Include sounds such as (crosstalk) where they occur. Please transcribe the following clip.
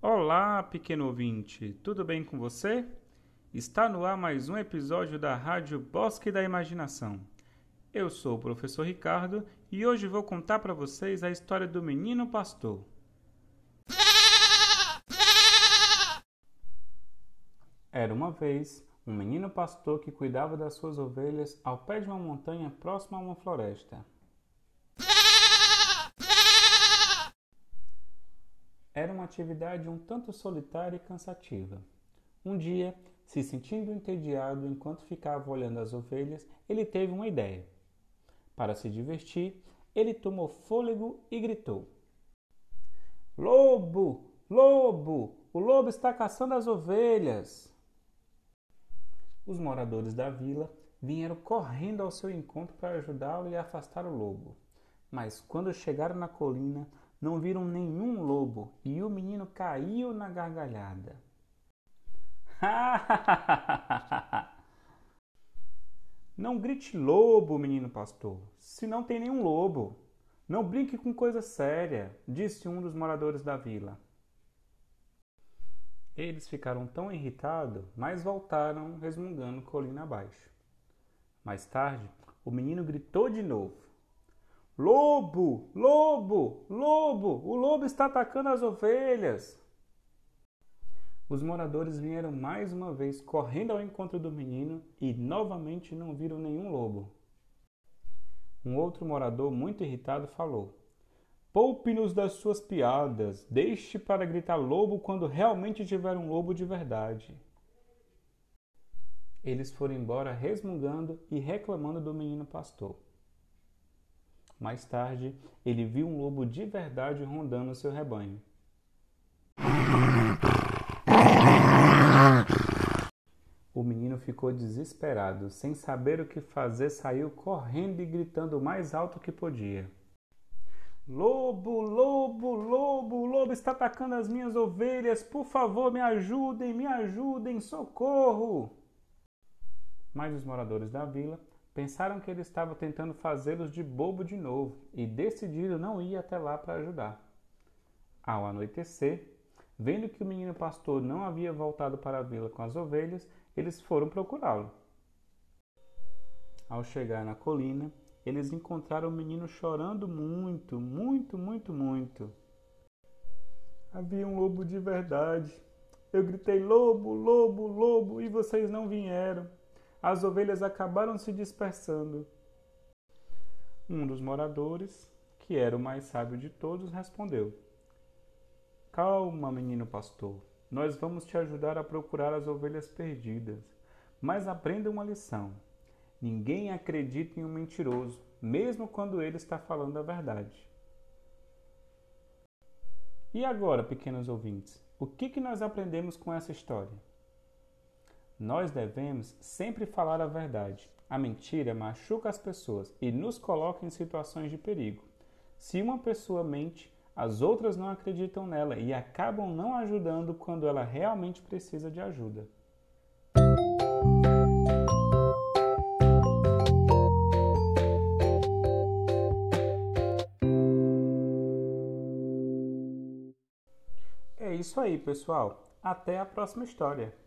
Olá, pequeno ouvinte, tudo bem com você? Está no ar mais um episódio da Rádio Bosque da Imaginação. Eu sou o professor Ricardo e hoje vou contar para vocês a história do menino pastor. Era uma vez um menino pastor que cuidava das suas ovelhas ao pé de uma montanha próxima a uma floresta. Era uma atividade um tanto solitária e cansativa. Um dia, se sentindo entediado enquanto ficava olhando as ovelhas, ele teve uma ideia. Para se divertir, ele tomou fôlego e gritou: Lobo! Lobo! O lobo está caçando as ovelhas! Os moradores da vila vieram correndo ao seu encontro para ajudá-lo e afastar o lobo. Mas quando chegaram na colina, não viram nenhum lobo e o menino caiu na gargalhada. (laughs) não grite lobo, menino pastor, se não tem nenhum lobo. Não brinque com coisa séria, disse um dos moradores da vila. Eles ficaram tão irritados, mas voltaram resmungando colina abaixo. Mais tarde, o menino gritou de novo: Lobo! Lobo! Lobo! O lobo está atacando as ovelhas! Os moradores vieram mais uma vez correndo ao encontro do menino e novamente não viram nenhum lobo. Um outro morador, muito irritado, falou: Poupe-nos das suas piadas. Deixe para gritar lobo quando realmente tiver um lobo de verdade. Eles foram embora resmungando e reclamando do menino pastor. Mais tarde, ele viu um lobo de verdade rondando seu rebanho. O menino ficou desesperado, sem saber o que fazer, saiu correndo e gritando o mais alto que podia. Lobo, lobo, lobo, o lobo está atacando as minhas ovelhas. Por favor, me ajudem, me ajudem, socorro! Mas os moradores da vila pensaram que ele estava tentando fazê-los de bobo de novo e decidiram não ir até lá para ajudar. Ao anoitecer, vendo que o menino pastor não havia voltado para a vila com as ovelhas, eles foram procurá-lo. Ao chegar na colina, eles encontraram o menino chorando muito, muito, muito, muito. Havia um lobo de verdade. Eu gritei: lobo, lobo, lobo, e vocês não vieram. As ovelhas acabaram se dispersando. Um dos moradores, que era o mais sábio de todos, respondeu: Calma, menino pastor. Nós vamos te ajudar a procurar as ovelhas perdidas. Mas aprenda uma lição. Ninguém acredita em um mentiroso, mesmo quando ele está falando a verdade. E agora, pequenos ouvintes, o que, que nós aprendemos com essa história? Nós devemos sempre falar a verdade. A mentira machuca as pessoas e nos coloca em situações de perigo. Se uma pessoa mente, as outras não acreditam nela e acabam não ajudando quando ela realmente precisa de ajuda. É isso aí, pessoal. Até a próxima história.